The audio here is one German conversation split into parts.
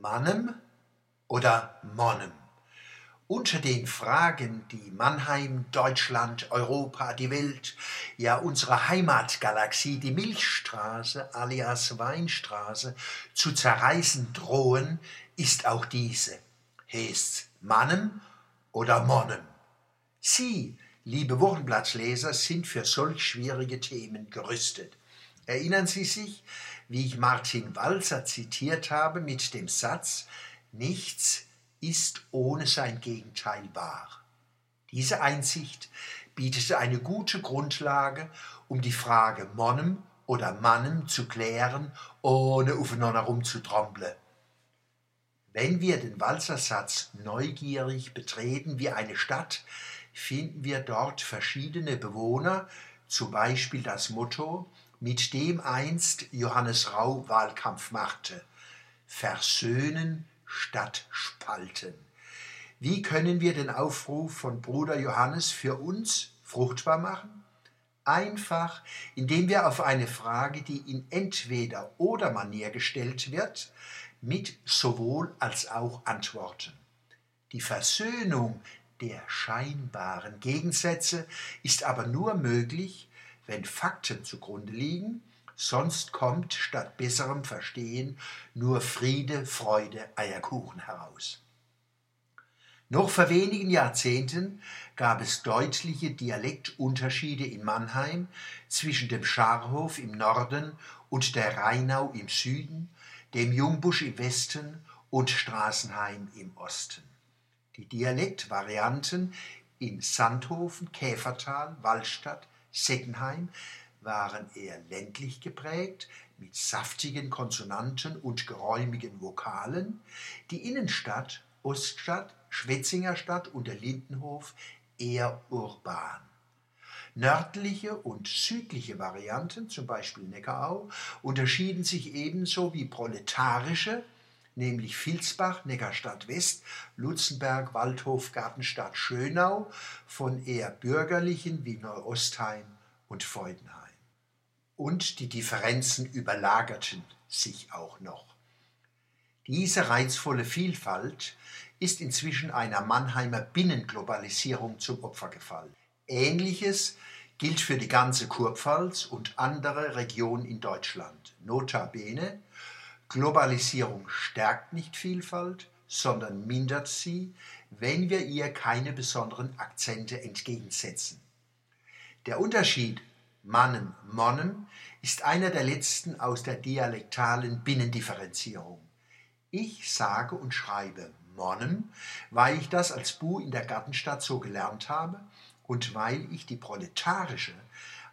Mannem oder Monnem? Unter den Fragen, die Mannheim, Deutschland, Europa, die Welt, ja unsere Heimatgalaxie, die Milchstraße alias Weinstraße, zu zerreißen drohen, ist auch diese. Heißt's Mannem oder Monnem? Sie, liebe Wochenblattleser, sind für solch schwierige Themen gerüstet. Erinnern Sie sich, wie ich Martin Walser zitiert habe mit dem Satz, nichts ist ohne sein Gegenteil wahr. Diese Einsicht bietet eine gute Grundlage, um die Frage Monnem oder Mannem zu klären, ohne aufeinander rumzutrompeln. Wenn wir den Walzersatz neugierig betreten wie eine Stadt, finden wir dort verschiedene Bewohner, zum Beispiel das Motto mit dem einst Johannes Rau Wahlkampf machte. Versöhnen statt spalten. Wie können wir den Aufruf von Bruder Johannes für uns fruchtbar machen? Einfach, indem wir auf eine Frage, die in entweder oder Manier gestellt wird, mit sowohl als auch antworten. Die Versöhnung der scheinbaren Gegensätze ist aber nur möglich, wenn Fakten zugrunde liegen, sonst kommt statt besserem Verstehen nur Friede, Freude, Eierkuchen heraus. Noch vor wenigen Jahrzehnten gab es deutliche Dialektunterschiede in Mannheim zwischen dem Scharhof im Norden und der Rheinau im Süden, dem Jungbusch im Westen und Straßenheim im Osten. Die Dialektvarianten in Sandhofen, Käfertal, Wallstadt, Seckenheim waren eher ländlich geprägt, mit saftigen Konsonanten und geräumigen Vokalen, die Innenstadt, Oststadt, Schwetzingerstadt und der Lindenhof eher urban. Nördliche und südliche Varianten, zum Beispiel Neckarau, unterschieden sich ebenso wie proletarische, nämlich Vilsbach, Neckarstadt West, Lutzenberg, Waldhof, Gartenstadt Schönau, von eher bürgerlichen wie Neuostheim und Freudenheim. Und die Differenzen überlagerten sich auch noch. Diese reizvolle Vielfalt ist inzwischen einer Mannheimer Binnenglobalisierung zum Opfer gefallen. Ähnliches gilt für die ganze Kurpfalz und andere Regionen in Deutschland. Notabene Globalisierung stärkt nicht Vielfalt, sondern mindert sie, wenn wir ihr keine besonderen Akzente entgegensetzen. Der Unterschied Mannen, Monnen ist einer der letzten aus der dialektalen Binnendifferenzierung. Ich sage und schreibe Monnen, weil ich das als Bu in der Gartenstadt so gelernt habe und weil ich die proletarische,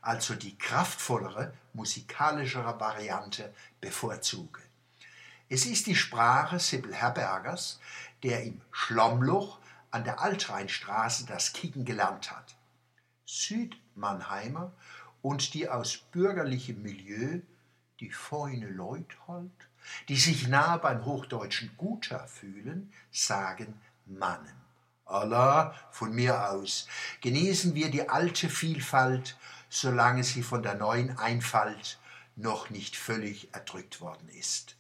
also die kraftvollere, musikalischere Variante bevorzuge. Es ist die Sprache Sibyl Herbergers, der im Schlommloch an der Altrheinstraße das Kicken gelernt hat. Südmannheimer und die aus bürgerlichem Milieu, die feine Leut halt, die sich nah beim hochdeutschen Guter fühlen, sagen Mannen. Allah, von mir aus, genießen wir die alte Vielfalt, solange sie von der neuen Einfalt noch nicht völlig erdrückt worden ist.